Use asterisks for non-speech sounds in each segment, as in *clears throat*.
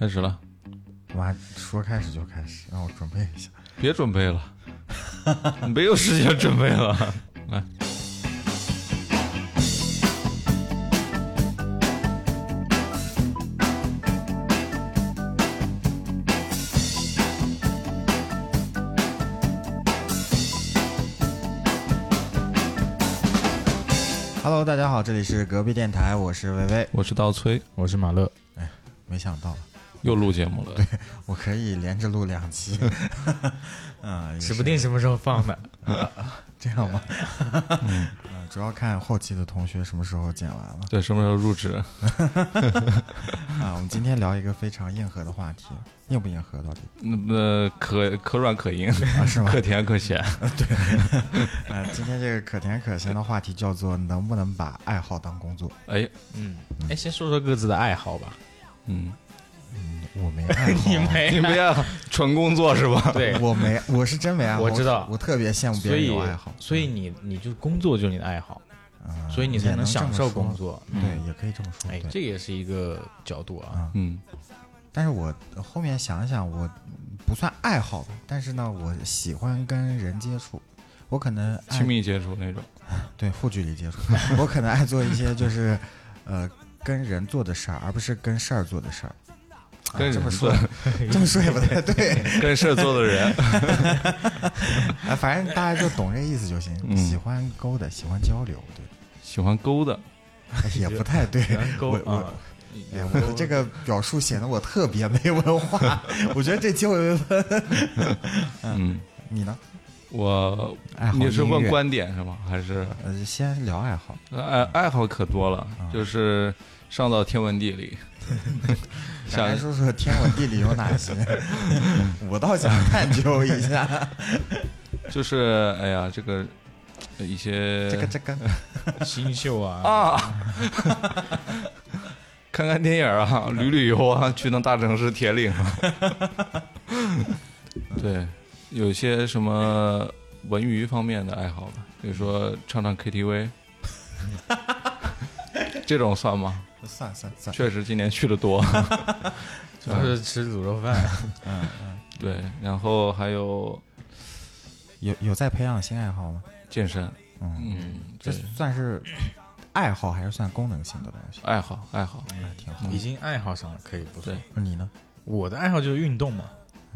开始了，妈说开始就开始，让我准备一下。别准备了，没有时间准备了。*laughs* 来，Hello，大家好，这里是隔壁电台，我是薇薇。我是刀崔，我是马乐，哎没想到又录节目了。对我可以连着录两期，*laughs* 嗯，也是指不定什么时候放的。这样吗？*laughs* 嗯，主要看后期的同学什么时候剪完了对，什么时候入职？*laughs* 啊。我们今天聊一个非常硬核的话题，硬不硬核到底那那可可软可硬，啊？是吗？可甜可咸。对啊，今天这个可甜可咸的话题叫做能不能把爱好当工作？哎，嗯，哎，先说说各自的爱好吧。嗯，我没爱好，*laughs* 你没你不要纯工作是吧？*laughs* 对，我没，我是真没爱好。我知道我特别羡慕别人有爱好，所以你你就工作就是你的爱好，嗯所以你才能享受工作。作。对，也可以这么说。哎，这也是一个角度啊。嗯，但是我后面想一想，我不算爱好吧，但是呢，我喜欢跟人接触，我可能亲密接触那种。*laughs* 对负距离接触，我可能爱做一些就是呃跟人做的事儿，而不是跟事儿做的事儿。啊跟人这么说，这么说也不太对，*laughs* 跟事儿做的人。*laughs* 啊，反正大家就懂这意思就行。嗯喜欢勾搭，喜欢交流，对，喜欢勾搭。哎也不太对。喜欢勾我我啊，我的这个表述显得我特别没文化。我觉得这机会 *laughs* 嗯，你呢？我爱好你是问观点是吗？还是呃，先聊爱好。爱爱好可多了，啊就是上到天文地理。咱来像说说 *laughs* 天文地理有哪些？*laughs* 我倒想探究一下。*laughs* 就是哎呀，这个呃一些这个这个，新秀啊，啊，看看电影啊，旅旅游啊，去趟大城市铁岭啊。对，有些什么文娱方面的爱好吧，比如说唱唱 KTV，这种算吗？算算算。确实今年去的多。*laughs* 主要是吃卤肉饭。*laughs* 嗯嗯，对，然后还有有有在培养新爱好吗？健身，嗯，嗯，这，算是爱好还是算功能性的东西？爱好爱好，那挺好。已经爱好上了，可以不错对。那你呢？我的爱好就是运动嘛，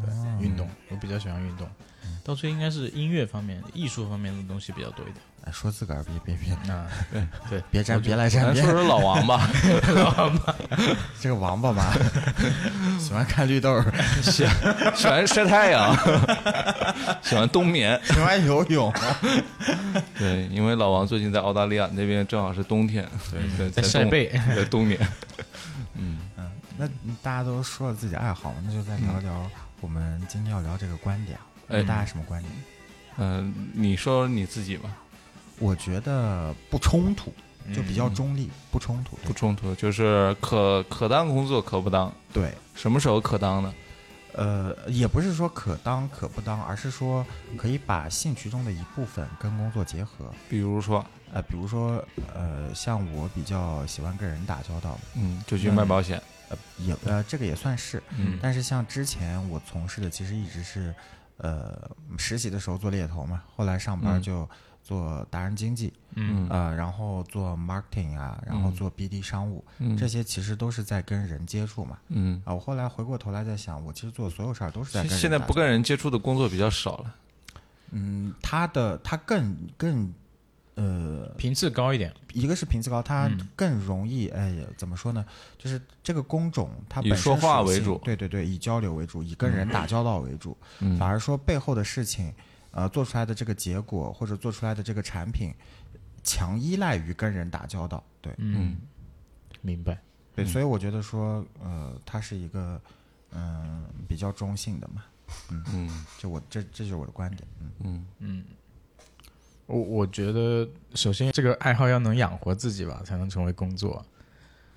对，哦运动，我比较喜欢运动。到最后应该是音乐方面、艺术方面的东西比较多一点。哎，说自个儿别别别啊，对对，*laughs* 别沾别来沾说。说老王吧 *laughs* *laughs* 这个王八吧，喜欢看绿豆儿，喜喜欢晒太阳，喜欢冬眠。喜欢游泳。对，因为老王最近在澳大利亚那边正好是冬天，对对，在晒背在冬眠。嗯嗯，那大家都说了自己爱好，那就再聊聊我们今天要聊这个观点。哎大家什么观点？嗯，你说你自己吧，我觉得不冲突，就比较嗯中立，不冲突。不冲突，就是可可当工作可不当，对，什么时候可当呢？呃，也不是说可当可不当，而是说可以把兴趣中的一部分跟工作结合。比如说，呃，比如说，呃，像我比较喜欢跟人打交道，嗯，就去卖保险，呃，也呃，这个也算是。嗯但是像之前我从事的，其实一直是，呃，实习的时候做猎头嘛，后来上班嗯。就做达人经济，嗯。呃，然后做 marketing 啊，然后嗯。做 BD 商务，嗯。这些其实都是在跟人接触嘛。嗯，啊，我后来回过头来在想，我其实做的所有事儿都是在跟人现在不跟人接触的工作比较少了，嗯，他的他更更呃，频次高一点。一个是频次高，它嗯。更容易，哎，怎么说呢？就是这个工种它以本身说话为主。对对对，以交流为主，以跟人打交道为主，嗯。反而说背后的事情，呃，做出来的这个结果或者做出来的这个产品，强依赖于跟人打交道，对。嗯。明白。对，所以我觉得说，呃，它是一个嗯、比较中性的嘛，嗯。嗯。就我这这就是我的观点，嗯。嗯。嗯我我觉得，首先这个爱好要能养活自己吧，才能成为工作。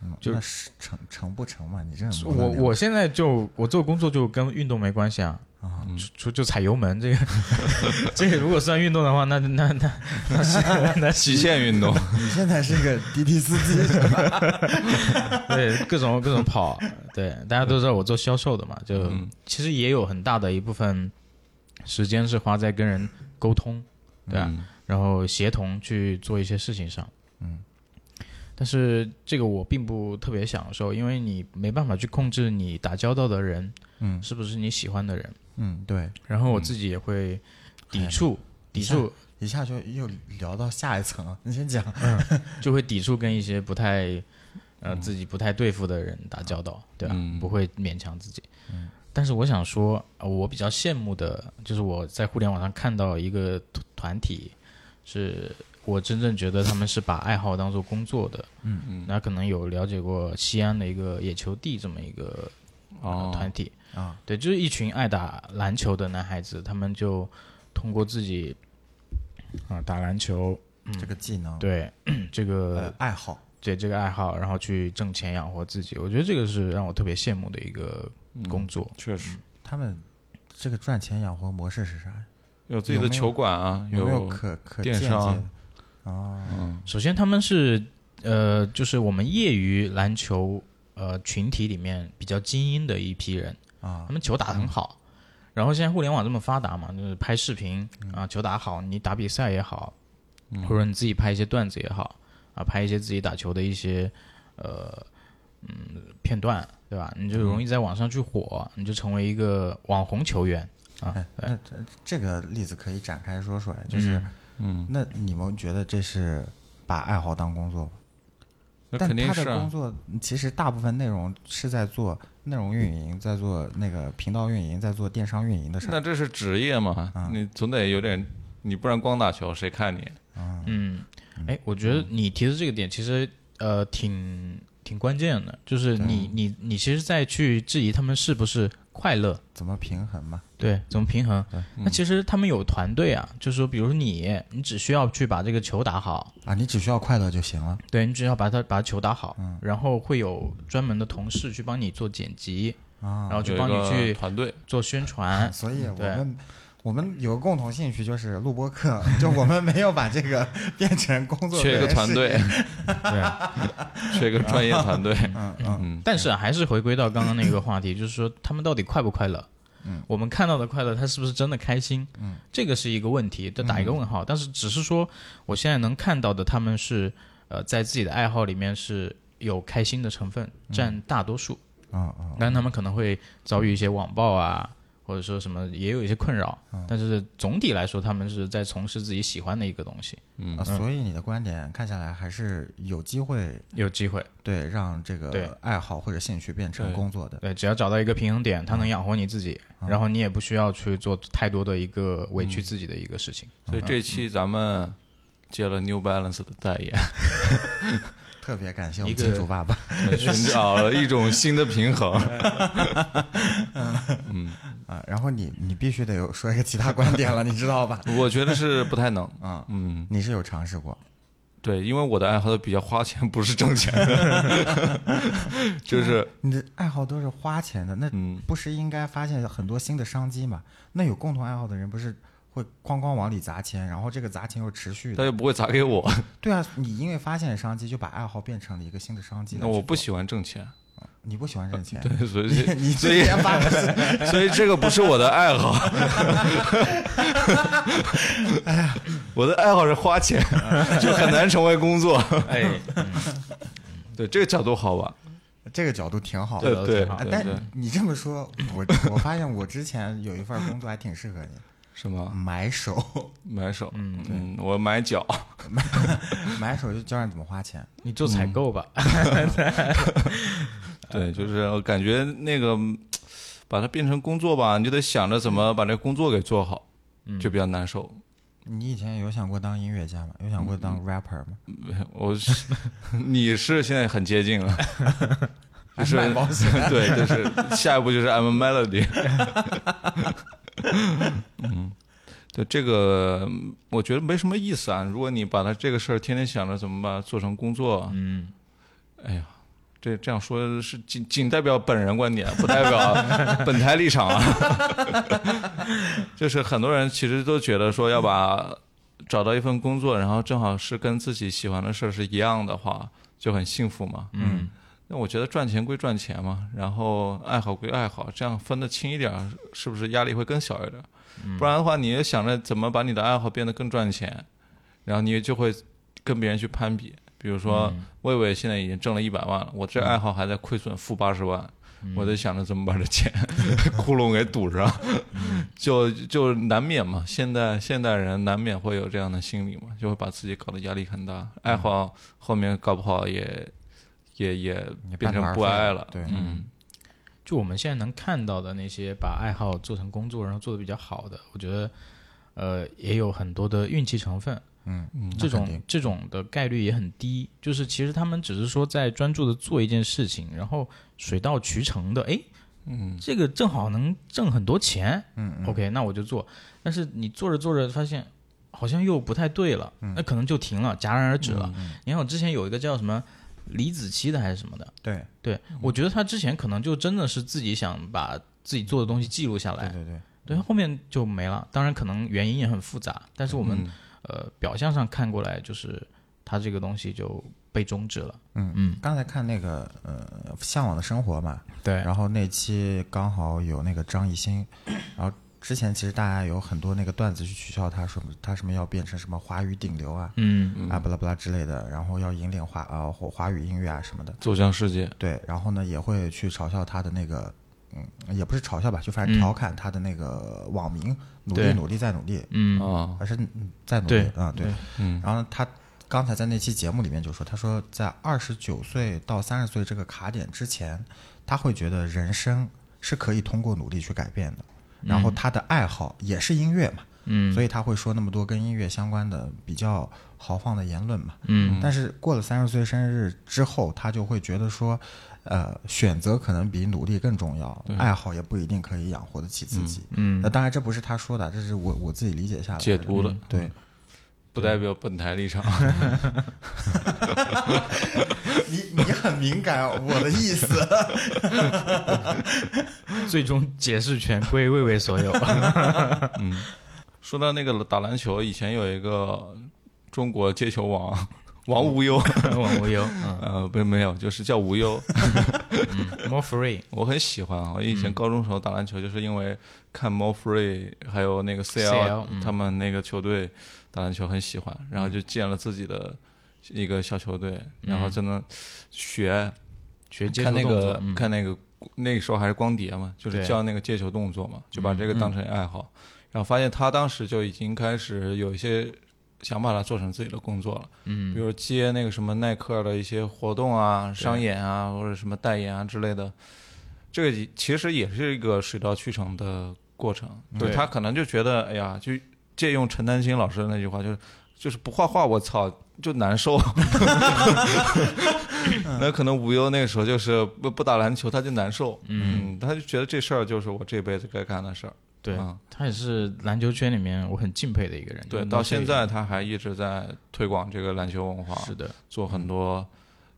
嗯，就那是成成不成嘛？你这我我现在就我做工作就跟运动没关系啊，啊，就就就踩油门，这个 *laughs* 这个如果算运动的话，那那那那是那极限运动，*laughs* 你现在是个滴滴司机？*laughs* 对各种各种跑，对大家都知道我做销售的嘛，就、嗯其实也有很大的一部分时间是花在跟人沟通，对啊，嗯然后协同去做一些事情上。嗯，但是这个我并不特别享受，因为你没办法去控制你打交道的人嗯是不是你喜欢的人，嗯，对，然后我自己也会抵触，抵触一下就又聊到下一层了。*laughs* 你先讲。就会抵触跟一些不太呃自己不太对付的人打交道，对吧、嗯不会勉强自己。但是我想说，呃我比较羡慕的就是我在互联网上看到一个团团体，是我真正觉得他们是把爱好当做工作的。嗯嗯。那可能有了解过西安的一个野球帝这么一个、团体，啊，对，就是一群爱打篮球的男孩子，他们就通过自己啊打篮球，这个技能，对 *clears throat* 这个呃，爱好，对这个爱好，然后去挣钱养活自己，我觉得这个是让我特别羡慕的一个工作。确实。他们这个赚钱养活模式是啥？有自己的球馆啊，有没有有可可电商。的？哦，嗯首先，他们是呃，就是我们业余篮球呃群体里面比较精英的一批人，啊。他们球打得很好。然后现在互联网这么发达嘛，就是拍视频啊，球打好，你打比赛也好，或者你自己拍一些段子也好啊，拍一些自己打球的一些呃嗯片段，对吧？你就容易在网上去火，你就成为一个网红球员啊。哎，那这这个例子可以展开说说，就是嗯，那你们觉得这是把爱好当工作吗？那但他肯定是啊，的工作其实大部分内容是在做内容运营，在做那个频道运营，在做电商运营的事儿。那这是职业嘛啊，你总得有点，你不然光打球谁看你？嗯，哎，我觉得你提的这个点其实呃挺挺关键的，就是你你你其实在去质疑他们是不是快乐，怎么平衡嘛？对，怎么平衡？对？那其实他们有团队啊，就是说，比如你，你只需要去把这个球打好，啊，你只需要快乐就行了。对你只要把它把球打好，然后会有专门的同事去帮你做剪辑，啊。然后去帮你去团队，做宣传，*laughs* 所以我对。们我们有个共同兴趣就是录播课，就我们没有把这个 *laughs* 变成工作，缺一个团队，对。*laughs* 缺一个专业团队。嗯嗯嗯，但是还是回归到刚刚那个话题，就是说他们到底快不快乐？嗯，我们看到的快乐，他是不是真的开心？嗯，这个是一个问题，得打一个问号。但是只是说，我现在能看到的，他们是呃，在自己的爱好里面是有开心的成分占大多数，嗯嗯当然他们可能会遭遇一些网暴啊，或者说什么也有一些困扰，但是总体来说，他们是在从事自己喜欢的一个东西，嗯啊，所以你的观点看下来还是有机会有机会。对让这对个爱好或者兴趣变成工作的。对，只要找到一个平衡点，它能养活你自己，然后你也不需要去做太多的一个委屈自己的一个事情。所以这期咱们接了 New Balance 的代言 *laughs* *laughs* 特别感谢我们一个金主爸爸。*laughs* 寻找了一种新的平衡。啊，然后你你必须得有说一个其他观点了，你知道吧？*laughs* 我觉得是不太能。啊，嗯，你是有尝试过，对，因为我的爱好都比较花钱，不是挣钱的，*laughs* 就是你的爱好都是花钱的，那嗯，不是应该发现很多新的商机吗？那有共同爱好的人不是会哐哐往里砸钱，然后这个砸钱又持续的？他又不会砸给我。对啊，你因为发现商机，就把爱好变成了一个新的商机。那我不喜欢挣钱，你不喜欢挣钱，*laughs* 对，所以 *laughs* 你 *laughs* 所以所以这个不是我的爱好。哎呀我的爱好是花钱，就很难成为工作。哎，对，这个角度好吧？这个角度挺好的。对但，你这么说，我我发现我之前有一份工作还挺适合你，什么买手，买手？嗯嗯，我买脚。买手就教你怎么花钱。你做采购吧，对，就是我感觉那个把它变成工作吧，你就得想着怎么把这个工作给做好，就比较难受。你以前有想过当音乐家吗？有想过当 rapper 吗？*laughs* 我是 *laughs* 你是现在很接近了，*laughs* 就是对，就是下一步就是 I'm a melody。嗯，对这个我觉得没什么意思啊。如果你把它这个事儿天天想着怎么把它做成工作，嗯，哎呀，这这样说是仅仅代表本人观点，不代表 *laughs* 本台立场啊。*laughs* 就是很多人其实都觉得说要把找到一份工作，然后正好是跟自己喜欢的事儿是一样的话，就很幸福嘛。嗯，那我觉得赚钱归赚钱嘛，然后爱好归爱好，这样分得清一点儿，是不是压力会更小一点儿？不然的话，你也想着怎么把你的爱好变得更赚钱，然后你就会跟别人去攀比。比如说，魏魏现在已经挣了一百万了，我这爱好还在亏损负八十万，我在想着怎么把这钱 *laughs* 窟窿给堵上，就就难免嘛。现代现代人难免会有这样的心理嘛，就会把自己搞得压力很大，爱好后面搞不好也也也也变成不爱了。对，嗯。就我们现在能看到的那些把爱好做成工作，然后做的比较好的，我觉得，呃，也有很多的运气成分。嗯嗯这种这种的概率也很低，就是其实他们只是说在专注的做一件事情，然后水到渠成的，哎，嗯。这个正好能挣很多钱，嗯嗯。OK，那我就做。但是你做着做着发现好像又不太对了，嗯。那可能就停了，戛然而止了。你看我之前有一个叫什么李子柒的还是什么的，对。对我觉得他之前可能就真的是自己想把自己做的东西记录下来，对对对，对，后面就没了。当然可能原因也很复杂，但是我们、嗯呃表象上看过来就是他这个东西就被终止了。嗯嗯，刚才看那个呃《向往的生活》嘛，对。然后那期刚好有那个张艺兴，*clears throat* 然后之前其实大家有很多那个段子去取笑他，说他什么要变成什么华语顶流啊，嗯啊巴拉巴拉之类的，然后要引领华呃华华语音乐啊什么的，走向世界，对，然后呢也会去嘲笑他的那个，嗯，也不是嘲笑吧，就反正调侃他的那个网名，努力努力再努力，嗯。啊，还是嗯再努力对啊，对对，嗯。然后呢，他刚才在那期节目里面就说，他说在二十九岁到三十岁这个卡点之前，他会觉得人生是可以通过努力去改变的。然后他的爱好也是音乐嘛，嗯。所以他会说那么多跟音乐相关的比较豪放的言论嘛。嗯。但是过了三十岁生日之后，他就会觉得说，呃，选择可能比努力更重要，爱好也不一定可以养活得起自己。嗯那当然这不是他说的，这是我我自己理解下来的解读的，对，不代表本台立场。*laughs* 你你很敏感我的意思。*laughs* 最终解释权归魏魏所有。嗯说到那个打篮球，以前有一个中国接球王王无忧，*laughs* 王无忧，嗯。*laughs* 呃，不没有，就是叫无忧。*laughs* more free，我很喜欢啊，我以前高中时候打篮球，就是因为看 More Free 还有那个 CL CL 嗯。他们那个球队打篮球很喜欢，然后就建了自己的一个小球队，然后真的学学接看那个看那个那个时候还是光碟嘛，就是对。教那个接球动作嘛，就把这个当成爱好，然后发现他当时就已经开始有一些想把它做成自己的工作了，嗯比如接那个什么耐克的一些活动啊、商演啊或者什么代言啊之类的，这个其实也是一个水到渠成的过程。对他可能就觉得，哎呀，就借用陈丹青老师的那句话，就是就是不画画，我操，就难受。*laughs* *laughs* 那可能无忧那个时候就是不不打篮球，他就难受。嗯，他就觉得这事儿就是我这辈子该干的事儿。对嗯，他也是篮球圈里面我很敬佩的一个人。对，到现在他还一直在推广这个篮球文化。是的，做很多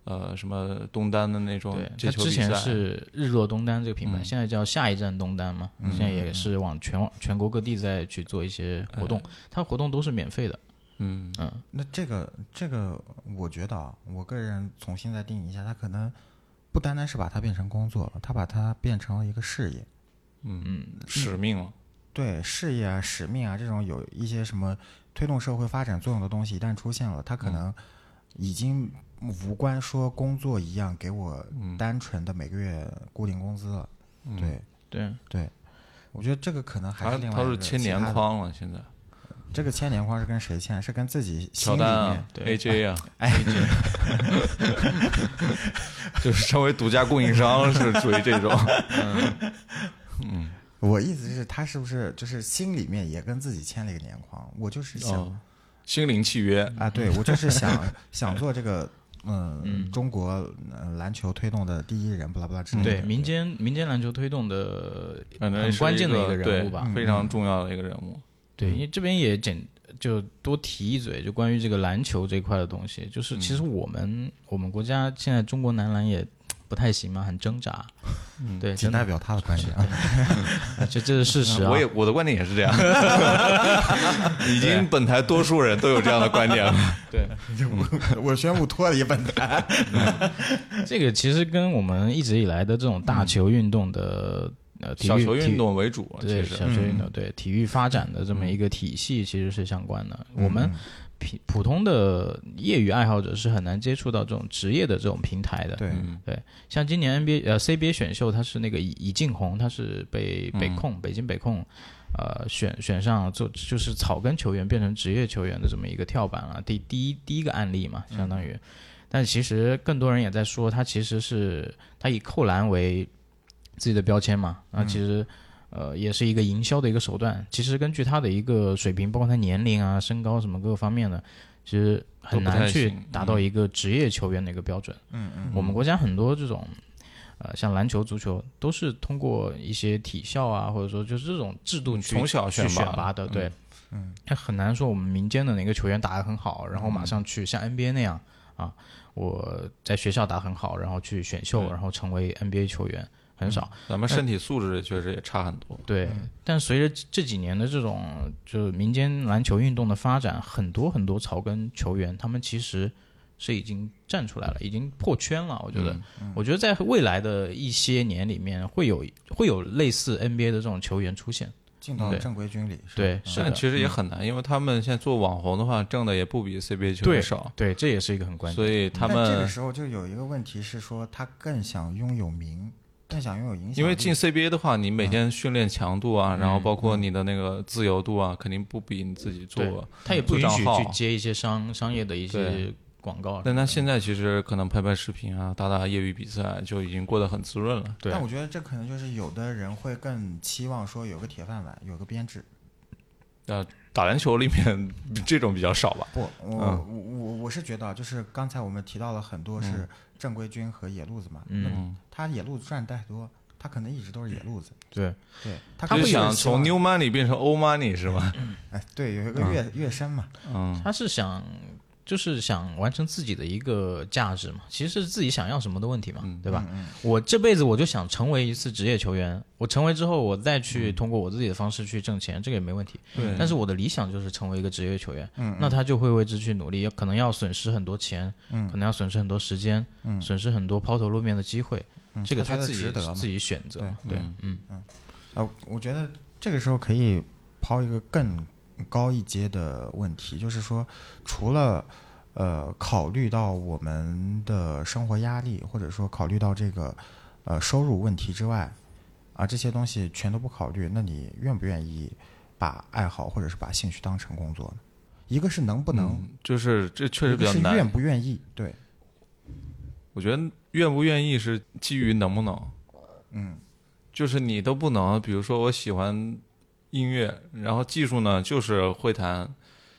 呃什么东单的那种对，接他之前是日落东单这个品牌，嗯现在叫下一站东单嘛，现在也是往全全国各地在去做一些活动，他活动都是免费的。嗯嗯那这个这个，我觉得啊，我个人重新再定义一下，他可能不单单是把它变成工作了，他把它变成了一个事业。嗯嗯使命了，对事业啊、使命啊这种有一些什么推动社会发展作用的东西，一旦出现了，它可能已经无关说工作一样给我单纯的每个月固定工资了。对对，对，我觉得这个可能还是另外他是一个签年。框了，现在这个签年框是跟谁签？是跟自己心里乔丹啊。对，AJ 啊，哎，*laughs* *laughs* 就是成为独家供应商是属于这种，*laughs* 我意思是，他是不是就是心里面也跟自己签了一个年框？我就是想、哦，心灵契约，啊，对我就是想想做这个，嗯，中国呃篮球推动的第一人，巴拉巴拉之类的。对民间民间篮球推动的很关键的一个个人物吧。对非常重要的一个人物。对，因为这边也简就多提一嘴，就关于这个篮球这块的东西，就是其实我们、我们国家现在中国男篮也不太行嘛，很挣扎。嗯对，仅代表他的观点 *laughs* 啊。这这是事实啊我。也我的观点也是这样，*laughs* 已经本台多数人都有这样的观点了。*laughs* 对，我我宣布脱离本台。这个其实跟我们一直以来的这种大球运动的呃体育小球运动为主，对其实小球运动对体育发展的这么一个体系其实是相关的。我们普普通的业余爱好者是很难接触到这种职业的这种平台的。对，对像今年 NBA 呃 CBA 选秀，他是那个尹尹敬红，他是被北控、北京北控呃选选上做就是草根球员变成职业球员的这么一个跳板了，第第一第一个案例嘛，相当于。但其实更多人也在说，他其实是他以扣篮为自己的标签嘛，那其实。呃，也是一个营销的一个手段。其实根据他的一个水平，包括他年龄啊、身高什么各个方面的，其实很难去达到一个职业球员的一个标准。嗯嗯，我们国家很多这种，呃，像篮球、足球，都是通过一些体校啊，或者说就是这种制度去从小去选拔选拔的，对，嗯，它很难说我们民间的哪个球员打得很好，然后马上去像 NBA 那样啊，我在学校打很好，然后去选秀，然后成为 NBA 球员，很少。咱们身体素质确实也差很多。对，但随着这几年的这种就是民间篮球运动的发展，很多很多草根球员，他们其实是已经站出来了，已经破圈了。我觉得，我觉得在未来的一些年里面，会有会有类似 NBA 的这种球员出现。对进到正规军里。对，是的，但其实也很难，因为他们现在做网红的话，挣的也不比 CBA 球对员少，对，这也是一个很关键。所以他们这个时候就有一个问题是说，他更想拥有名，更想拥有影响力。因为进 CBA 的话，你每天训练强度啊，然后包括你的那个自由度啊，肯定不比你自己对做。他也不允许去接一些商商业的一些广告。但他现在其实可能拍拍视频啊，打打业余比赛，就已经过得很滋润了。对但我觉得这可能就是有的人会更期望说有个铁饭碗，有个编制。呃，打篮球里面这种比较少吧？不，我、嗯。我我我是觉得啊，就是刚才我们提到了很多是正规军和野路子嘛，嗯。他野路子赚太多，他可能一直都是野路子，对，对他不想从 new money 变成 old money 是吗？哎对有一个跃、跃升嘛，嗯，他是想就是想完成自己的一个价值嘛，其实是自己想要什么的问题嘛，对吧？我这辈子我就想成为一次职业球员，我成为之后，我再去通过我自己的方式去挣钱，这个也没问题。对但是我的理想就是成为一个职业球员，那他就会为之去努力，可能要损失很多钱，可能要损失很多时间，损失很多抛头露面的机会，这个他自己值得嘛自己选择。对嗯，嗯，啊，我觉得这个时候可以抛一个更高一阶的问题，就是说，除了呃考虑到我们的生活压力，或者说考虑到这个呃收入问题之外，啊这些东西全都不考虑，那你愿不愿意把爱好或者是把兴趣当成工作呢？一个是能不能，嗯就是这确实比较难。愿不愿意，对，我觉得愿不愿意是基于能不能，嗯，就是你都不能，比如说我喜欢音乐，然后技术呢就是会弹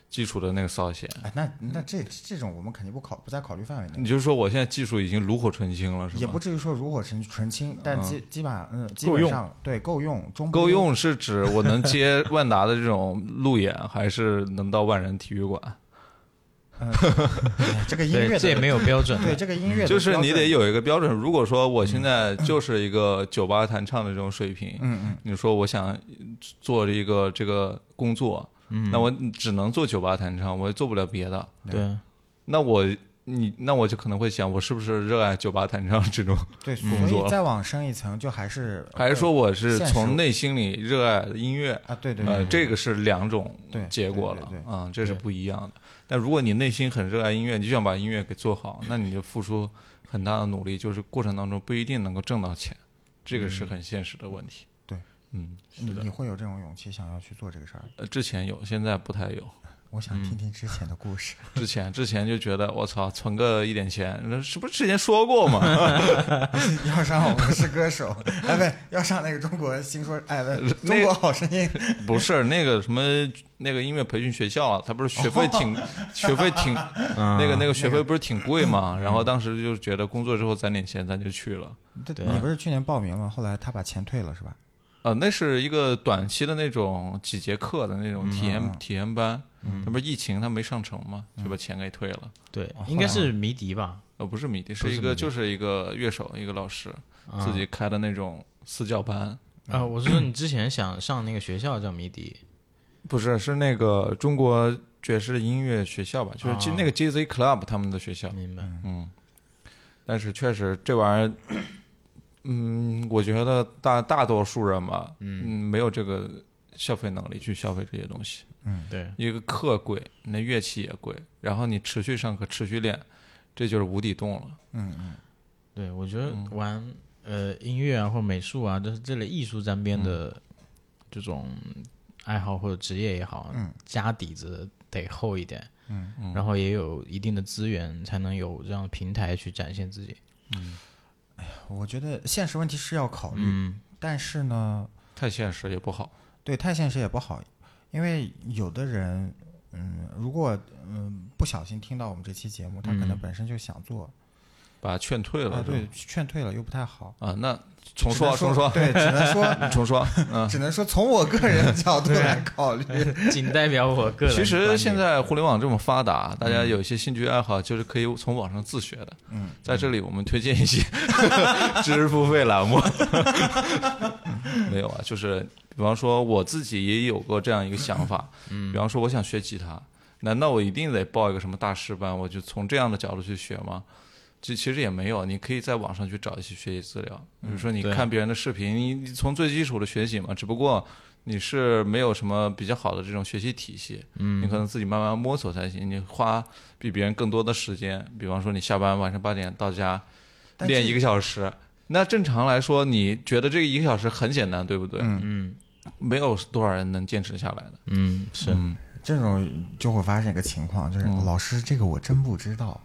基础的那个扫弦，哎，那那这这种我们肯定不考不在考虑范围内你。就是说我现在技术已经炉火纯青了，是吗？也不至于说炉火纯纯青，但基基本上嗯，基够用本上对够用，中够用是指我能接万达的这种路演，还是能到万人体育馆？*laughs* 哎这个音乐这也没有标准。对这个音乐就是你得有一个标准。如果说我现在就是一个酒吧弹唱的这种水平，嗯嗯你说我想做一个这个工作，嗯。那我只能做酒吧弹唱，我也做不了别的。对，那我你那我就可能会想，我是不是热爱酒吧弹唱这种，对，所工作？以再往深一层，就还是还是说我是从内心里热爱音乐？啊，对对呃，对，这个是两种结果了对对对啊，这是不一样的。但如果你内心很热爱音乐，你就想把音乐给做好，那你就付出很大的努力，就是过程当中不一定能够挣到钱，这个是很现实的问题。对，嗯，你你会有这种勇气想要去做这个事儿？呃，之前有，现在不太有。我想听听之前的故事。*laughs* 之前之前就觉得我操，存个一点钱，那是不是之前说过嘛？*laughs* 要上《我是歌手》，哎，不，要上那个中国新说，哎，不，中国好声音。*laughs* 不是那个什么那个音乐培训学校啊，他不是学费挺、学费挺、那个那个学费不是挺贵嘛？然后当时就觉得工作之后攒点钱，咱就去了。对，你不是去年报名了，后来他把钱退了是吧？呃，那是一个短期的那种几节课的那种体验、体验班，那不是疫情他没上成嘛，就把钱给退了。对，哦应该是迷笛吧？呃，不是迷笛，是是一个就是一个乐手，一个老师自己开的那种私教班。啊，我是说你之前想上那个学校叫迷笛，*clears throat* 不是，是那个中国爵士音乐学校吧？就是啊那个 JZ Club 他们的学校。明白？嗯，但是确实这玩意儿，嗯，我觉得大大多数人吧，嗯，没有这个消费能力去消费这些东西。嗯。对，一个课贵，那乐器也贵，然后你持续上课、持续练，这就是无底洞了。嗯嗯。对，我觉得嗯。玩呃音乐啊或者美术啊，就是这类艺术沾边的嗯。这种爱好或者职业也好，嗯家底子得厚一点，嗯。然后也有一定的资源，才能有这样的平台去展现自己。我觉得现实问题是要考虑，嗯，但是呢，太现实也不好。对太现实也不好，因为有的人，嗯，如果嗯不小心听到我们这期节目，他可能嗯本身就想做，把他劝退了，啊，对，劝退了又不太好。啊，那重说，重说，对，只能说，*laughs* 重说。嗯，*laughs* 只能说从我个人角度来考虑。仅代表我个人。其实现在互联网这么发达，大家有一些兴趣爱好就是可以从网上自学的。嗯，在这里我们推荐一些 *laughs* 知识付费栏目。没有啊，就是比方说我自己也有过这样一个想法，嗯，比方说我想学吉他，难道我一定得报一个什么大师班，我就从这样的角度去学吗？这其实也没有，你可以在网上去找一些学习资料，比如说你看别人的视频，你你从最基础的学习嘛，只不过你是没有什么比较好的这种学习体系，嗯，你可能自己慢慢摸索才行。你花比别人更多的时间，比方说你下班晚上八点到家练一个小时，那正常来说，你觉得这个一个小时很简单，对不对？嗯嗯没有多少人能坚持下来的。嗯是嗯，这种就会发现一个情况，就是嗯老师，这个我真不知道。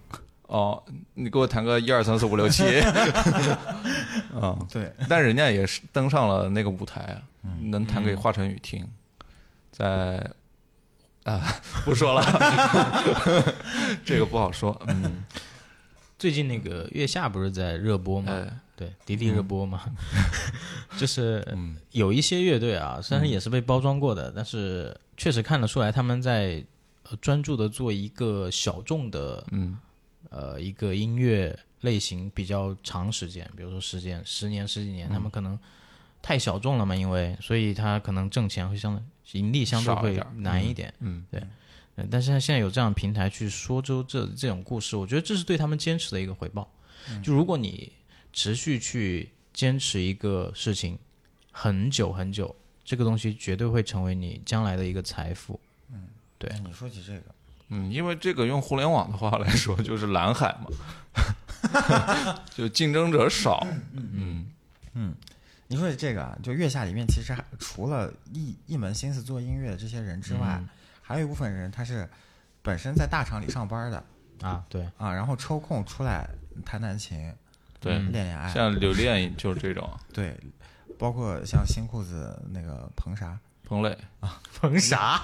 哦，你给我弹个一二三四五六七，*laughs* 啊、对，但人家也是登上了那个舞台啊，嗯能弹给华晨宇听，在啊不说了，*laughs* 这个不好说。嗯，最近那个月下不是在热播吗？哎，对，迪迪热播嘛，*laughs* 就是嗯有一些乐队啊，虽然也是被包装过的，但是确实看得出来他们在呃专注的做一个小众的嗯呃一个音乐类型比较长时间，比如说时间十年十几年，他们可能太小众了嘛，因为所以他可能挣钱会相对盈利相对会难一点。嗯对，嗯但是现在有这样的平台去说出这这种故事，我觉得这是对他们坚持的一个回报。就如果你持续去坚持一个事情很久很久，这个东西绝对会成为你将来的一个财富。嗯对哎你说起这个，嗯，因为这个用互联网的话来说，就是蓝海嘛，*laughs* 就竞争者少。嗯嗯你说的这个啊，就月下里面其实还除了一一门心思做音乐的这些人之外，嗯还有一部分人他是本身在大厂里上班的啊，对，啊，然后抽空出来弹弹琴、对，练练爱，像刘恋就是这种，对，包括像新裤子那个彭啥，彭磊，啊，彭啥？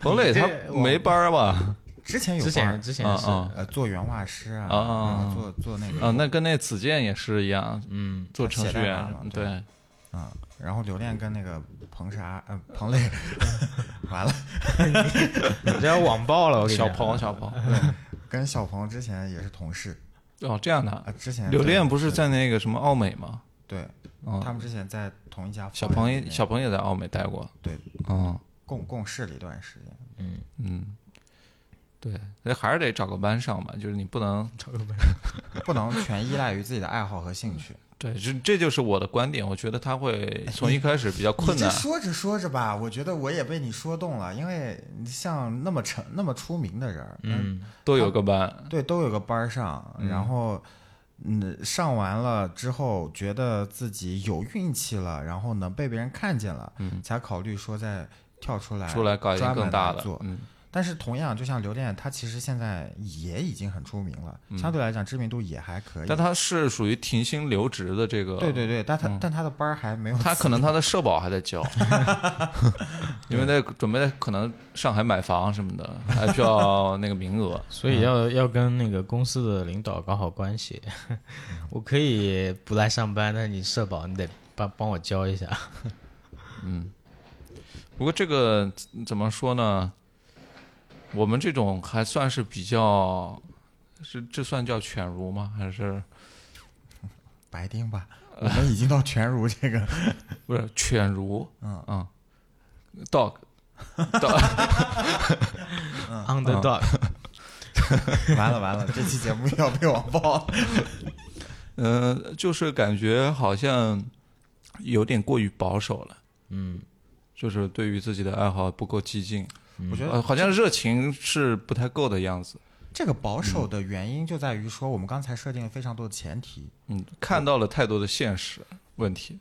彭磊他没班儿吧？之前有之前班儿之前是啊啊呃做原画师啊，啊啊啊然后做做那个啊，那跟那子健也是一样，嗯，做程序员，对，啊，然后刘恋跟那个彭啥呃彭磊，*laughs* 完了你这要网爆了，我跟你小讲鹏小鹏，跟小鹏之前也是同事哦，这样的啊，，之前刘对恋不是在那个什么奥美吗？对，嗯他们之前在同一家小鹏也小鹏也在奥美待过，对嗯共共事了一段时间，嗯嗯，对，所以还是得找个班上吧，就是你不能 *laughs* 找个班 *laughs* 不能全依赖于自己的爱好和兴趣。对，这这就是我的观点，我觉得他会从一开始比较困难，说着说着吧，我觉得我也被你说动了，因为你像那么成那么出名的人，嗯，都有个班，对，都有个班儿上，然后嗯上完了之后，觉得自己有运气了，然后呢被别人看见了，嗯才考虑说再跳出来出来搞一个更大的做，。嗯，但是同样，就像刘恋，他其实现在也已经很出名了，相对来讲知名度也还可以。嗯但他是属于停薪留职的这个，对对对，但他、但他的班儿还没有他可能他的社保还在交，*laughs* 因为在准备在可能上海买房什么的，还需要那个名额。*laughs* 所以要要跟那个公司的领导搞好关系。*laughs* 我可以不来上班，但你社保你得帮帮我交一下。嗯不过这个怎么说呢？我们这种还算是比较是这算叫犬儒吗？还是？白丁吧，我们已经到犬儒这个，*laughs* 不是犬儒？嗯。嗯，dog。Dog，underdog，完了完了，这期节目要被网暴。嗯，就是感觉好像有点过于保守了，嗯，就是对于自己的爱好不够激进，我觉得呃，好像热情是不太够的样子。这个保守的原因就在于说，我们刚才设定了非常多的前提，嗯，看到了太多的现实问题。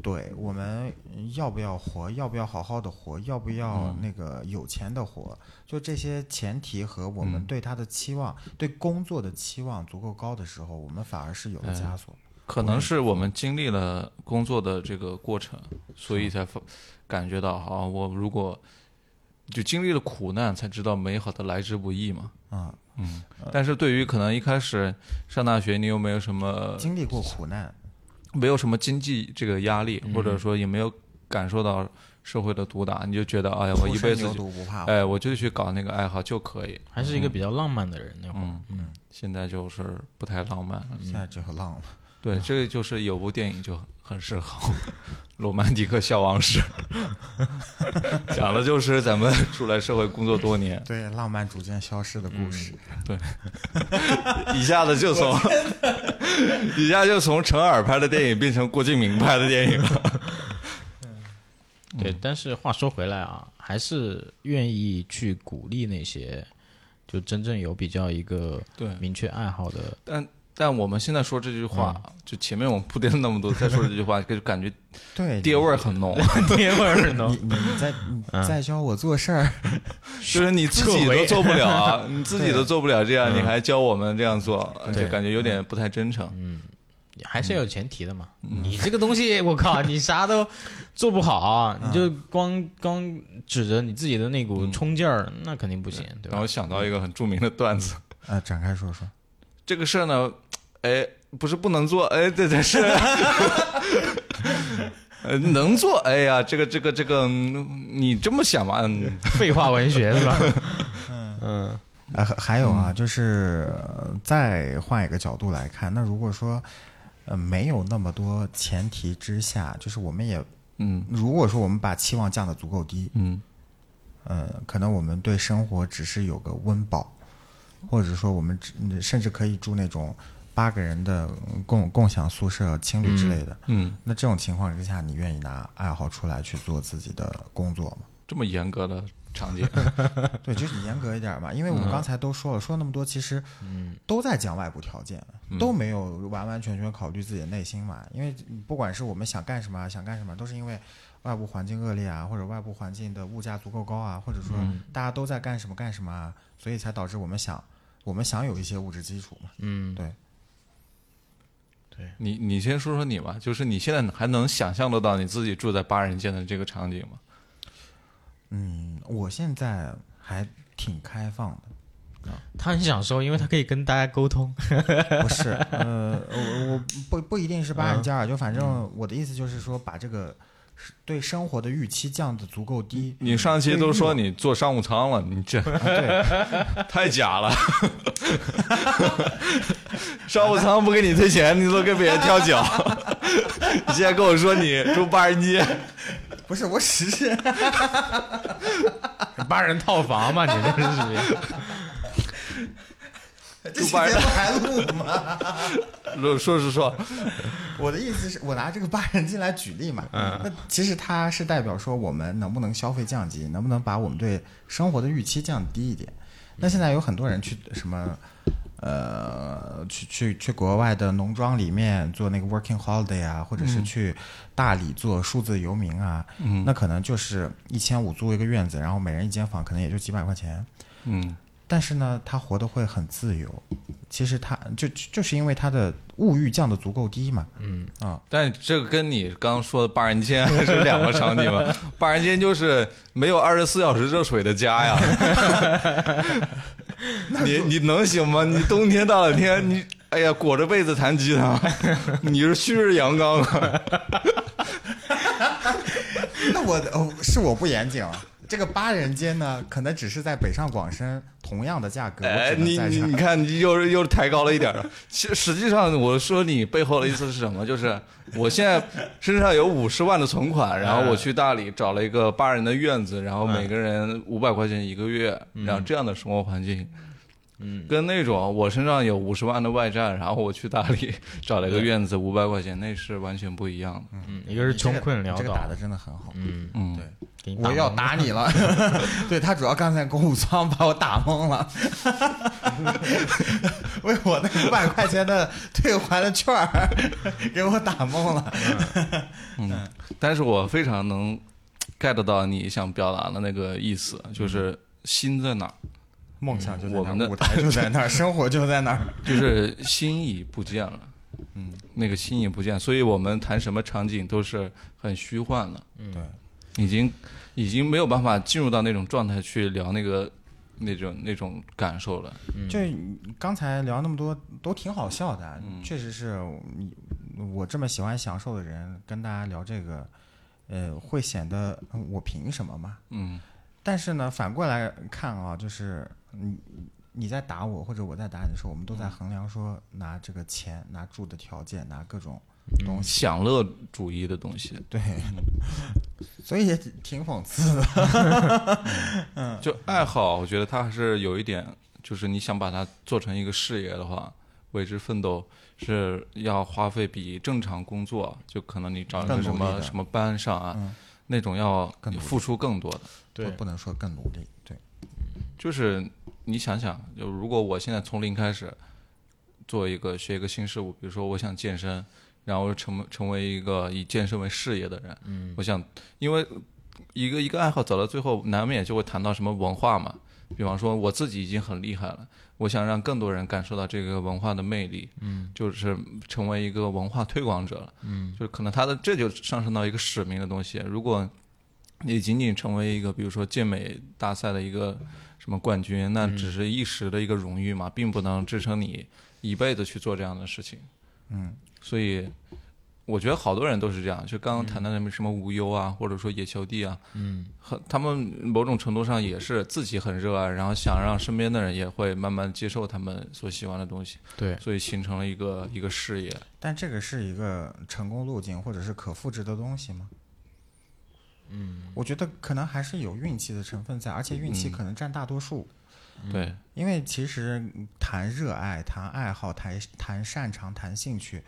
对我们要不要活，要不要好好的活，要不要那个有钱的活，就这些前提和我们对他的期望、对工作的期望足够高的时候，我们反而是有了枷锁。可能是我们经历了工作的这个过程，所以才发感觉到啊，我如果就经历了苦难，才知道美好的来之不易嘛。啊、嗯，但是对于可能一开始上大学，你有没有什么经历过苦难，没有什么经济这个压力，或者说也没有感受到社会的毒打，你就觉得哎呀，我一辈子初生牛就犊不怕。哎，我就去搞那个爱好就可以。还是一个比较浪漫的人那会儿。嗯嗯，现在就是不太浪漫了。现在就很浪了。对，这个就是有部电影就很适合《罗曼蒂克消亡史》，讲的就是咱们出来社会工作多年，*laughs* 对，浪漫逐渐消失的故事。对一下子就从 *laughs* 一下就从陈耳拍的电影变成郭敬明拍的电影了。*laughs* 对，但是话说回来啊，还是愿意去鼓励那些就真正有比较一个对，明确爱好的，但但我们现在说这句话，就前面我们铺垫了那么多，再说这句话，就感觉 *laughs* 对，爹味儿很浓。*laughs* 爹味儿呢你你你在你在教我做事儿，*laughs* 就是你自己都做不了啊，你自己都做不了这样，你还教我们这样做，就感觉有点不太真诚。嗯还是要有前提的嘛。你这个东西，我靠，你啥都做不好，你就光光指着你自己的那股冲劲儿，那肯定不行，对吧让我？想到一个很著名的段子，呃，展开说说。这个事儿呢，哎，不是不能做，哎，对对是，*laughs* 呃，能做，哎呀，这个这个这个，嗯你这么想嘛，嗯，*laughs* 废话文学是吧？*laughs* 嗯。呃，还还有啊，就是、呃再换一个角度来看，那如果说呃没有那么多前提之下，就是我们也嗯。如果说我们把期望降得足够低，嗯。呃，可能我们对生活只是有个温饱，或者说我们只甚至可以住那种八个人的嗯共共享宿舍、情侣之类的。嗯，那这种情况之下，你愿意拿爱好出来去做自己的工作吗？这么严格的场景，*laughs* 对，就是严格一点嘛，因为我们刚才都说了，说那么多，其实都在讲外部条件，都没有完完全全考虑自己的内心嘛。因为不管是我们想干什么，想干什么，都是因为外部环境恶劣啊，或者外部环境的物价足够高啊，或者说大家都在干什么干什么啊，所以才导致我们想我们想有一些物质基础嘛。嗯，对，你你先说说你吧，就是你现在还能想象得到你自己住在八人间的这个场景吗？嗯，我现在还挺开放的。他很享受，因为他可以跟大家沟通。*laughs* 不是，呃，我我不不一定是八人间啊，就反正我的意思就是说，把这个是对生活的预期降得足够低。你上期都说你坐商务舱了，你这啊对，*laughs* 太假了。*laughs* 商务舱不给你退钱，你都给别人跳脚。*laughs* 你现在跟我说你住八人间，不是，我只是八人套房嘛，你这是属于。*laughs* 这期节目还录吗？*laughs* 说说是说，我的意思是我拿这个八人间来举例嘛。那其实它是代表说我们能不能消费降级，能不能把我们对生活的预期降低一点。那现在有很多人去什么，呃，去去去国外的农庄里面做那个 working holiday 啊，或者是去大理做数字游民啊，嗯那可能就是一千五租一个院子，然后每人一间房，可能也就几百块钱。嗯但是呢，他活得会很自由。其实他就就就是因为他的物欲降得足够低嘛。嗯啊，但这个跟你刚刚说的八人间还是两个场景嘛？*laughs* 八人间就是没有二十四小时热水的家呀。*laughs* 你你能行吗？你冬天大冷天，你哎呀裹着被子弹吉他，*laughs* 你是旭日阳刚啊！那我哦是我不严谨啊。这个八人间呢，可能只是在北上广深同样的价格，哎，你你你看，你又又抬高了一点。其实实际上，我说你背后的意思是什么？就是我现在身上有五十万的存款，然后我去大理找了一个八人的院子，然后每个人五百块钱一个月，然后这样的生活环境。嗯，跟那种我身上有五十万的外债，然后我去大理 *laughs* 找了一个院子五百块钱，那是完全不一样的。嗯，一个是穷困潦倒。这个打的，真的很好。嗯，嗯，对，我要打你了。*laughs* 对他主要刚才公务仓把我打懵了，*laughs* 为我那五百块钱的退还的券儿给我打懵了。嗯，但是我非常能 get 到你想表达的那个意思，就是心在哪儿，梦想就在我们的那儿，舞台就在那儿，*laughs* 生活就在那儿。就是心意不见了。嗯，那个心意不见，所以我们谈什么场景都是很虚幻的，对，已经已经没有办法进入到那种状态去聊那个那种那种感受了。就刚才聊那么多都挺好笑的，确实是你我这么喜欢享受的人跟大家聊这个，呃，会显得嗯我凭什么嘛？嗯但是呢，反过来看啊，就是你你在打我或者我在打你的时候，我们都在衡量说拿这个钱、拿住的条件、拿各种东西，享乐主义的东西，对，*laughs* 所以也挺讽刺的。*laughs* 就爱好，我觉得它还是有一点，就是你想把它做成一个事业的话，为之奋斗是要花费比正常工作，就可能你找一个什么什么班上啊，那种要更付出更多的。对不不能说更努力，对，就是你想想，就如果我现在从零开始做一个学一个新事物，比如说我想健身，然后成成为一个以健身为事业的人，嗯，我想，因为一个一个爱好走到最后，难免就会谈到什么文化嘛。比方说我自己已经很厉害了，我想让更多人感受到这个文化的魅力，嗯，就是成为一个文化推广者了，嗯，就是可能他的这就上升到一个使命的东西。如果你仅仅成为一个，比如说健美大赛的一个什么冠军，那只是一时的一个荣誉嘛，并不能支撑你一辈子去做这样的事情。嗯，所以我觉得好多人都是这样，就刚刚谈的什么什么无忧啊，或者说野球帝啊，嗯，很他们某种程度上也是自己很热爱，然后想让身边的人也会慢慢接受他们所喜欢的东西，对，所以形成了一个一个事业。但这个是一个成功路径或者是可复制的东西吗？嗯，我觉得可能还是有运气的成分在，而且运气可能占大多数。对，因为其实谈热爱、谈爱好、谈谈擅长、谈兴趣，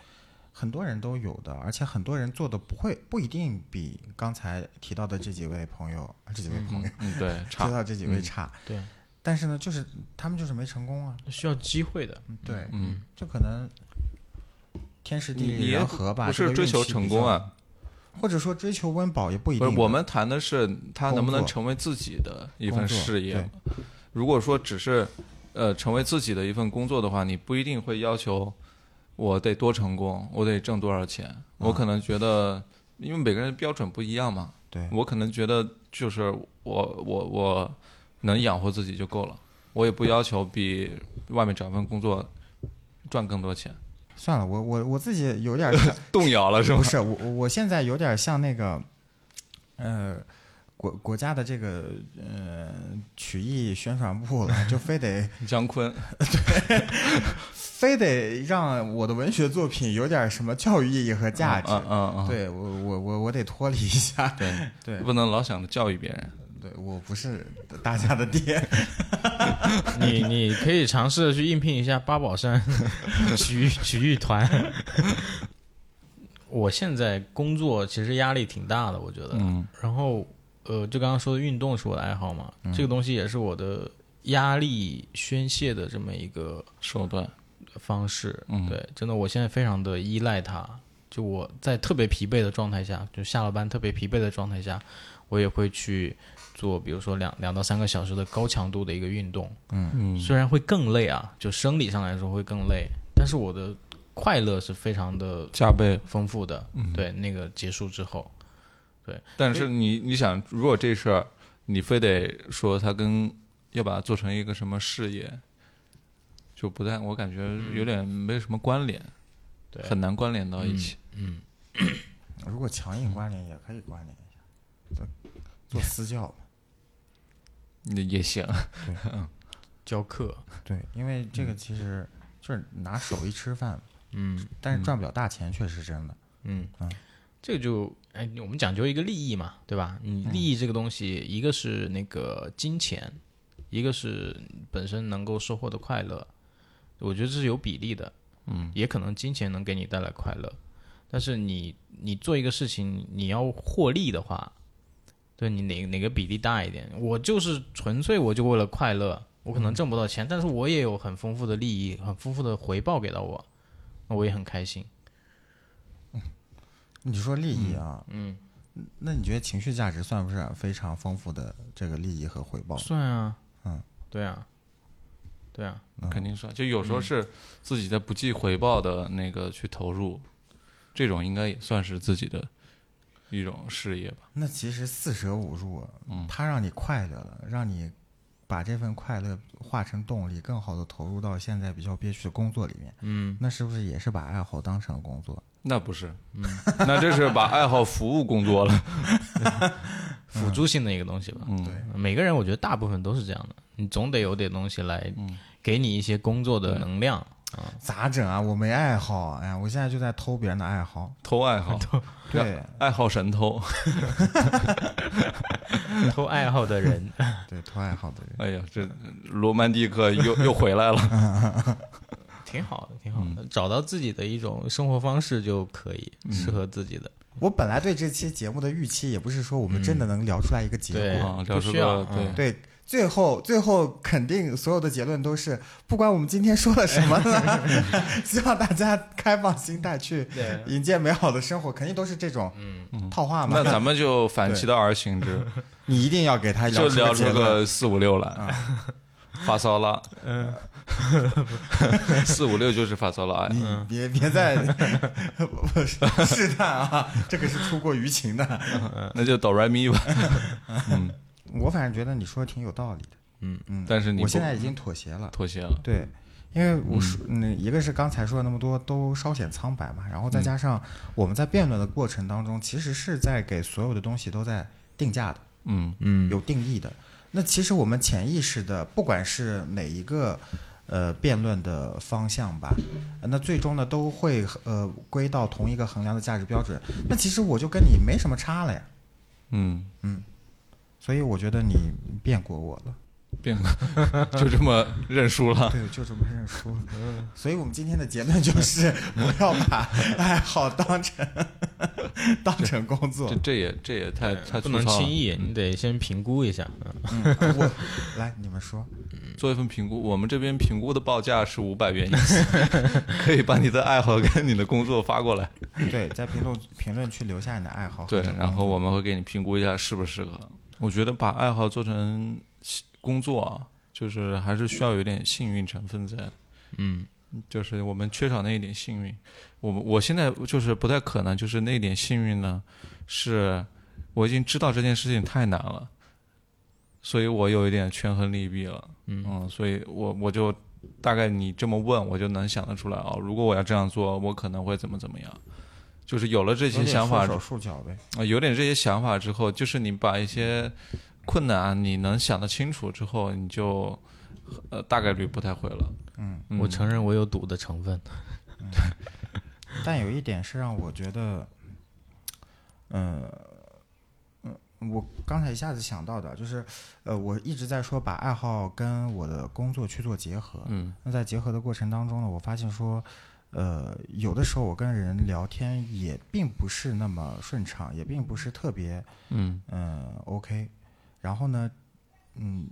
很多人都有的，而且很多人做的不会不一定比刚才提到的这几位朋友、这几位朋友、嗯，对，提 *laughs* 差，到这几位差。对，但是呢，就是他们就是没成功啊。需要机会的，对，嗯，就可能天时地利人和吧，不是追求成功啊，或者说追求温饱也不一定。我们谈的是他能不能成为自己的一份事业。如果说只是呃成为自己的一份工作的话，你不一定会要求我得多成功，我得挣多少钱。我可能觉得，因为每个人标准不一样嘛，对我可能觉得就是我我我能养活自己就够了，我也不要求比外面找份工作赚更多钱。算了，我我我自己有点 *laughs* 动摇了是吗不？是我，我我现在有点像那个，呃，国国家的这个呃曲艺宣传部了，就非得 *laughs* 姜昆，对非得让我的文学作品有点什么教育意义和价值。嗯嗯嗯，对我我我我得脱离一下，对对不能老想着教育别人。对我不是大家的爹，*laughs* 你你可以尝试着去应聘一下八宝山 *laughs* 曲艺曲艺团。我现在工作其实压力挺大的，我觉得。嗯然后呃，就刚刚说的运动是我的爱好嘛，这个东西也是我的压力宣泄的这么一个手段，方式。嗯对，真的，我现在非常的依赖它。就我在特别疲惫的状态下，就下了班特别疲惫的状态下，我也会去做，比如说两两到三个小时的高强度的一个运动。嗯虽然会更累啊，就生理上来说会更累，但是我的快乐是非常的加倍。丰富的。对，那个结束之后，但是你你想，如果这事儿你非得说它跟要把它做成一个什么事业，就不太，我感觉有点没什么关联，对。很难关联到一起。嗯如果强硬关联也可以关联一下，做做私教嘛。也也行，*laughs* 教课，对，因为这个其实就是拿手艺吃饭，嗯但是赚不了大钱，确实是真的。嗯。嗯，这个就哎，我们讲究一个利益嘛，对吧？你利益这个东西，一个是那个金钱，一个是本身能够收获的快乐，我觉得这是有比例的。嗯，也可能金钱能给你带来快乐，但是你你做一个事情，你要获利的话，对你哪哪个比例大一点？我就是纯粹我就为了快乐，我可能挣不到钱，但是我也有很丰富的利益，很丰富的回报给到我，那我也很开心。你说利益啊，嗯，那你觉得情绪价值算不算非常丰富的这个利益和回报？算啊，嗯，对啊，对啊，肯定算，就有时候是自己在不计回报的那个去投入，这种应该也算是自己的一种事业吧。那其实四舍五入，嗯，它让你快乐了，让你把这份快乐化成动力，更好的投入到现在比较憋屈的工作里面。嗯，那是不是也是把爱好当成工作？那不是，嗯，那这是把爱好服务工作了。*laughs* 辅助性的一个东西吧。嗯，对，每个人我觉得大部分都是这样的，你总得有点东西来给你一些工作的能量。咋整啊？我没爱好，哎呀，我现在就在偷别人的爱好。偷爱好，对爱好神偷。*laughs* *laughs* 偷爱好的人，对，偷爱好的人。哎呀，这罗曼蒂克又又回来了。挺好的，挺好的，找到自己的一种生活方式就可以，适合自己的。我本来对这期节目的预期也不是说我们真的能聊出来一个结果，啊，聊出不需要个对对，最后最后肯定所有的结论都是，不管我们今天说了什么呢，*laughs* 希望大家开放心态去迎接美好的生活，肯定都是这种套话嘛。那咱们就反其道而行之，你一定要给他就聊出出个结论。个四五六来。发烧了，嗯，*laughs* *laughs* 四五六就是发骚了。啊，你别别再试探啊，这个是出过舆情的。那就哆来咪吧。*laughs* 嗯我反正觉得你说的挺有道理的。嗯嗯，但是你我现在已经妥协了。妥协了。对，因为我说，嗯，一个是刚才说的那么多都稍显苍白嘛，然后再加上我们在辩论的过程当中，其实是在给所有的东西都在定价的，嗯嗯有定义的。那其实我们潜意识的，不管是哪一个呃辩论的方向吧，呃那最终呢都会呃归到同一个衡量的价值标准。那其实我就跟你没什么差了呀，嗯，所以我觉得你辩过我了。变就这么认输了。对，就这么认输了。所以我们今天的结论就是不要把爱好当成 *laughs* 当成工作这。这也这也太太不能。轻易，你得先评估一下。嗯来你们说，做一份评估，我们这边评估的报价是五百元一次，*laughs* 可以把你的爱好跟你的工作发过来。对，在评论评论区留下你的爱好对。然后我们会给你评估一下适不适合。我觉得把爱好做成工作啊，就是还是需要有点幸运成分在。嗯就是我们缺少那一点幸运。我我现在就是不太可能，就是那一点幸运呢，是我已经知道这件事情太难了，所以我有一点权衡利弊了。嗯所以我我就大概你这么问，我就能想得出来哦。如果我要这样做，我可能会怎么怎么样。就是有了这些想法手束脚呗。啊，有点这些想法之后，就是你把一些困难你能想得清楚之后，你就呃大概率不太会了。嗯，嗯我承认我有赌的成分。但有一点是让我觉得，嗯、嗯，我刚才一下子想到的，就是，呃，我一直在说把爱好跟我的工作去做结合。嗯那在结合的过程当中呢，我发现说，呃，有的时候我跟人聊天也并不是那么顺畅，也并不是特别嗯嗯 OK。然后呢，嗯，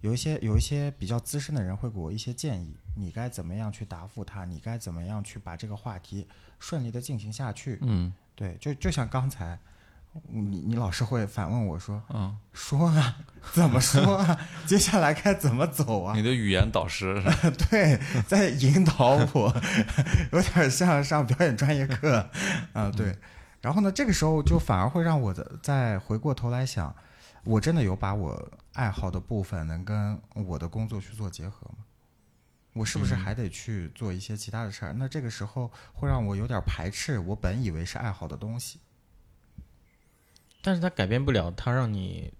有一些有一些比较资深的人会给我一些建议，你该怎么样去答复他，你该怎么样去把这个话题顺利的进行下去。嗯对，就就像刚才。你你老是会反问我说嗯，说啊，*laughs* 怎么说啊？*laughs* 接下来该怎么走啊？你的语言导师是 *laughs* 对，在引导我，有点像上表演专业课啊、对。然后呢，这个时候就反而会让我的再回过头来想，我真的有把我爱好的部分能跟我的工作去做结合吗？我是不是还得去做一些其他的事儿？那这个时候会让我有点排斥我本以为是爱好的东西。但是它改变不了它让你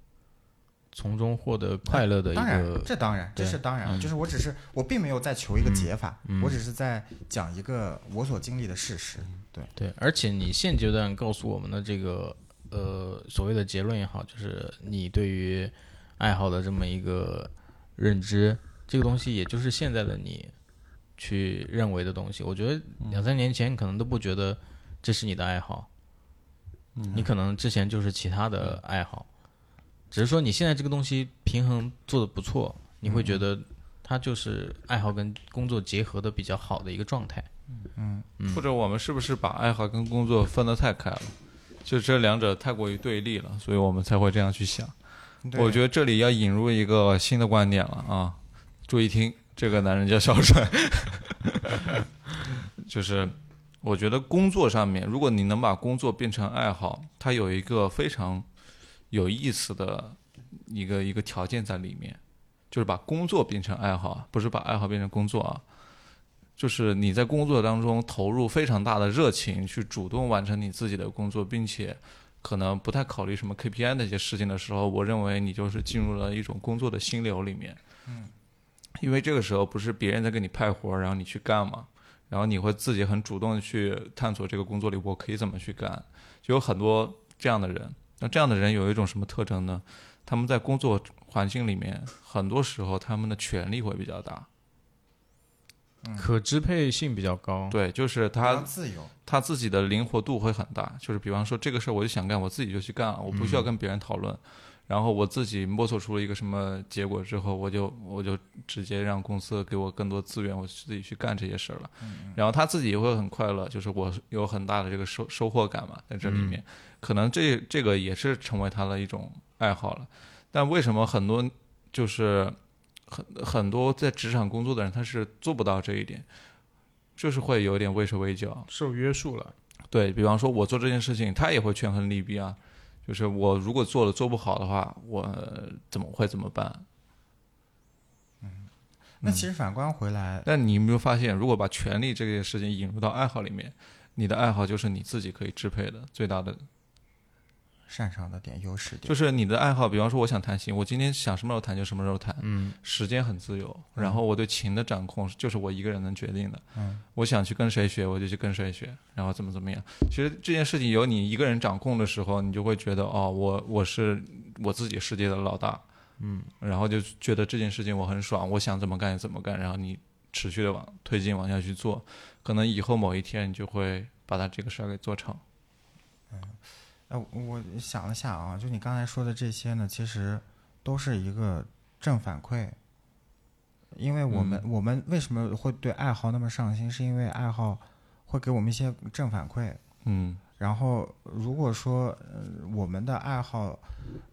从中获得快乐的一个当然，，这当然，这是当然，嗯就是我只是我并没有在求一个解法，嗯我只是在讲一个我所经历的事实。对，对，而且你现阶段告诉我们的这个呃所谓的结论也好，就是你对于爱好的这么一个认知，这个东西也就是现在的你去认为的东西。我觉得两三年前可能都不觉得这是你的爱好，你可能之前就是其他的爱好，只是说你现在这个东西平衡做的不错，你会觉得它就是爱好跟工作结合的比较好的一个状态。嗯或者我们是不是把爱好跟工作分得太开了？就这两者太过于对立了，所以我们才会这样去想。我觉得这里要引入一个新的观点了啊！注意听，这个男人叫小帅，*laughs* 就是我觉得工作上面，如果你能把工作变成爱好，它有一个非常有意思的一个一个条件在里面，就是把工作变成爱好，啊不是把爱好变成工作啊。就是你在工作当中投入非常大的热情，去主动完成你自己的工作，并且可能不太考虑什么 KPI 那些事情的时候，我认为你就是进入了一种工作的心流里面。嗯，因为这个时候不是别人在给你派活，然后你去干嘛，然后你会自己很主动的去探索这个工作里我可以怎么去干，就有很多这样的人。那这样的人有一种什么特征呢？他们在工作环境里面，很多时候他们的权力会比较大。可支配性比较高，对，就是他自由，他自己的灵活度会很大，就是比方说这个事儿我就想干，我自己就去干了，我不需要跟别人讨论，然后我自己摸索出了一个什么结果之后，我就我就直接让公司给我更多资源，我自己去干这些事儿了。然后他自己也会很快乐，就是我有很大的这个收收获感嘛，在这里面，可能这这个也是成为他的一种爱好了。但为什么很多就是很很多在职场工作的人，他是做不到这一点，就是会有点畏手畏脚。受约束了。对比方说，我做这件事情，他也会权衡利弊啊。就是我如果做了做不好的话，我怎么会怎么办？嗯那其实反观回来，但你有没有发现，如果把权力这件事情引入到爱好里面，你的爱好就是你自己可以支配的最大的，擅长的点、优势点，就是你的爱好。比方说，我想弹琴，我今天想什么时候弹就什么时候弹，嗯，时间很自由。然后我对琴的掌控就是我一个人能决定的。嗯，我想去跟谁学，我就去跟谁学，然后怎么怎么样。其实这件事情由你一个人掌控的时候，你就会觉得哦，我我是我自己世界的老大。嗯，然后就觉得这件事情我很爽，我想怎么干就怎么干，然后你持续的往推进往下去做，可能以后某一天你就会把它这个事儿给做成。呃，我想了想啊，就你刚才说的这些呢，其实都是一个正反馈。因为我们、我们为什么会对爱好那么上心，是因为爱好会给我们一些正反馈。嗯然后如果说呃我们的爱好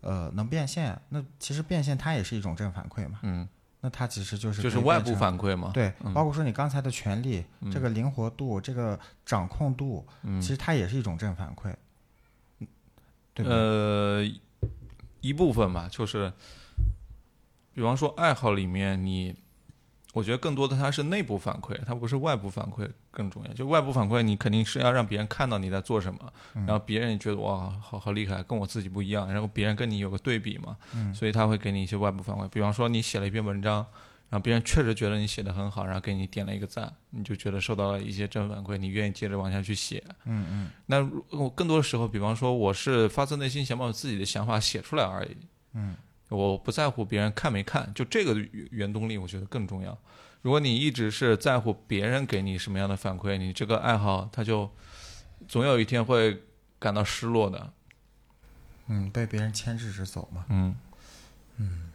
呃能变现，那其实变现它也是一种正反馈嘛。嗯，那它其实就是就是外部反馈嘛。对，嗯包括说你刚才的权利，这个灵活度、这个掌控度，嗯其实它也是一种正反馈，嗯对？呃，一部分吧，就是，比方说爱好里面你，我觉得更多的它是内部反馈，它不是外部反馈更重要。就外部反馈，你肯定是要让别人看到你在做什么，然后别人也觉得哇，好好厉害，跟我自己不一样，然后别人跟你有个对比嘛，所以他会给你一些外部反馈。比方说你写了一篇文章。然后别人确实觉得你写的很好，然后给你点了一个赞，你就觉得受到了一些正反馈，你愿意接着往下去写。嗯嗯那我更多的时候，比方说我是发自内心想把我自己的想法写出来而已，嗯，我不在乎别人看没看，就这个原动力我觉得更重要。如果你一直是在乎别人给你什么样的反馈，你这个爱好他就总有一天会感到失落的。嗯，被别人牵制着走嘛。嗯嗯，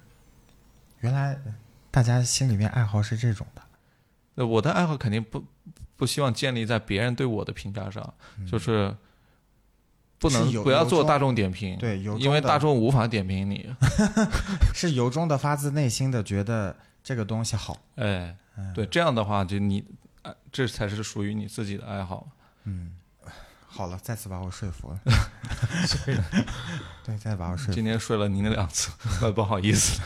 原来大家心里面爱好是这种的。那我的爱好肯定不不希望建立在别人对我的评价上，就是不能不要做大众点评，对，因为大众无法点评你。*laughs* *laughs* 是由衷的发自内心的觉得这个东西好。哎，嗯对，这样的话就你，呃这才是属于你自己的爱好。嗯，好了，再次把我说服了。*laughs* *laughs* 对，再把我说服今。天睡了您两次，怪不好意思。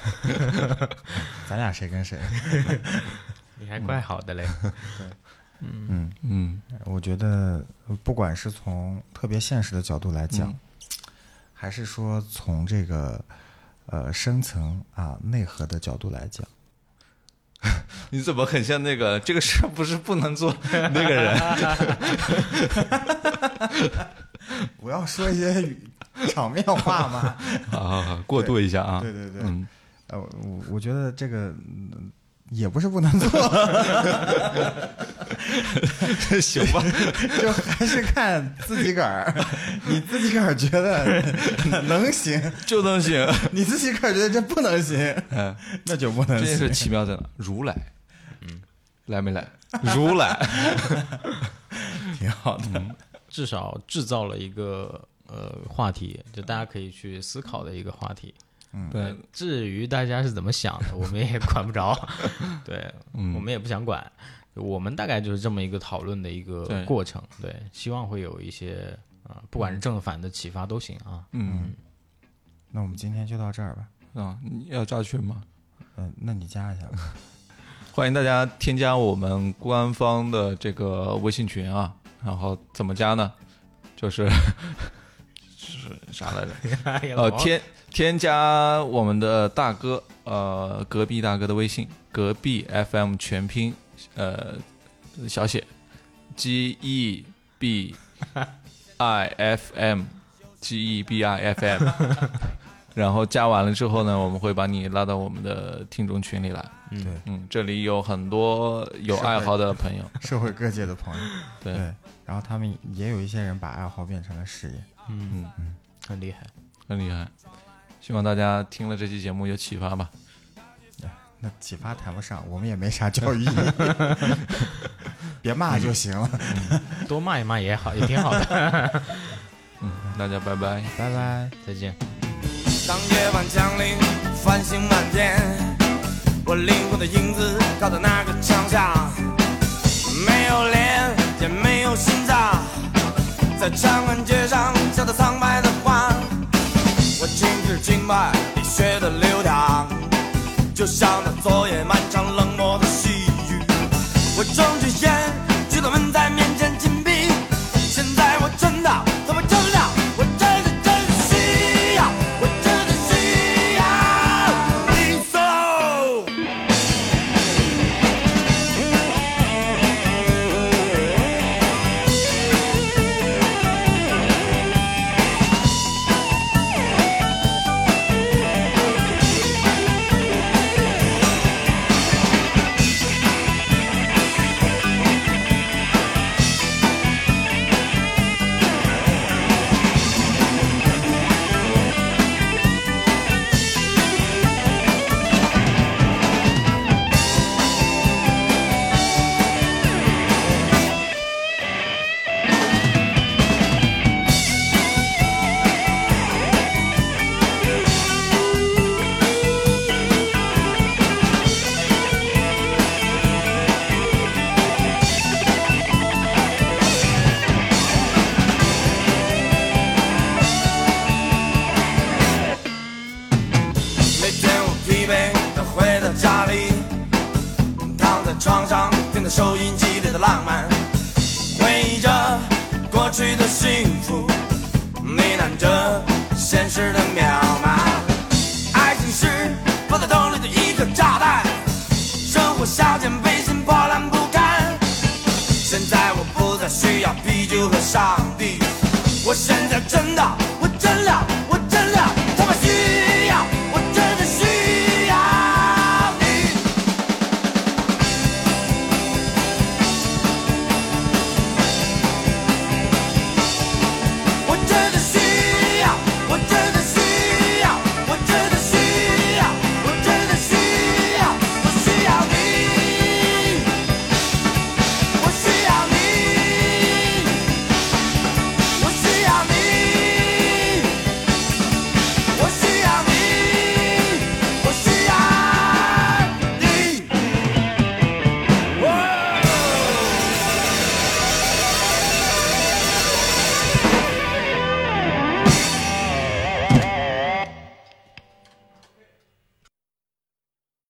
*laughs* 咱俩谁跟谁？你还怪好的嘞。嗯，嗯我觉得不管是从特别现实的角度来讲，嗯还是说从这个呃深层啊内核的角度来讲。*laughs* 你怎么很像那个这个事不是不能做那个人？*laughs* 不要说一些场面话嘛。*laughs* 啊，过渡一下啊。对对对，嗯，呃，我我觉得这个嗯也不是不能做，*laughs* 行吧。*laughs* 就还是看自己个儿。*laughs* 你自己个儿觉得能行，就能行。你自己个儿觉得这不能行，嗯，那就不能这是。奇妙在哪？如来，嗯，来没来？如来，挺好的。至少制造了一个呃话题，就大家可以去思考的一个话题。嗯对，至于大家是怎么想的，我们也管不着，对，嗯我们也不想管。我们大概就是这么一个讨论的一个过程，对，希望会有一些啊、不管是正反的启发都行啊。嗯那我们今天就到这儿吧。啊，你要加群吗？嗯、那你加一下吧。*laughs* 欢迎大家添加我们官方的这个微信群啊，然后怎么加呢？就是是 *laughs* 啥来着？*laughs* 呃，添添加我们的大哥，呃，隔壁大哥的微信，隔壁 FM 全拼，呃，小写，G E B I F M，G E B I F M，然后加完了之后呢，我们会把你拉到我们的听众群里来。嗯对，嗯，这里有很多有爱好的朋友，社会各界的朋友，对，对，然后他们也有一些人把爱好变成了事业。嗯嗯，很厉害。很厉害。希望大家听了这期节目有启发吧。那启发谈不上，我们也没啥教育意义，*laughs* 别骂就行了。多骂一骂也好，也挺好的。嗯，大家拜拜。拜拜。再见。当夜晚降临，繁星满天，我灵魂的影子靠在那个墙下，没有脸，也没有心脏，在长安街上笑得苍白的花，我静止敬拜你血的流淌，就像那昨夜漫收音机里的浪漫，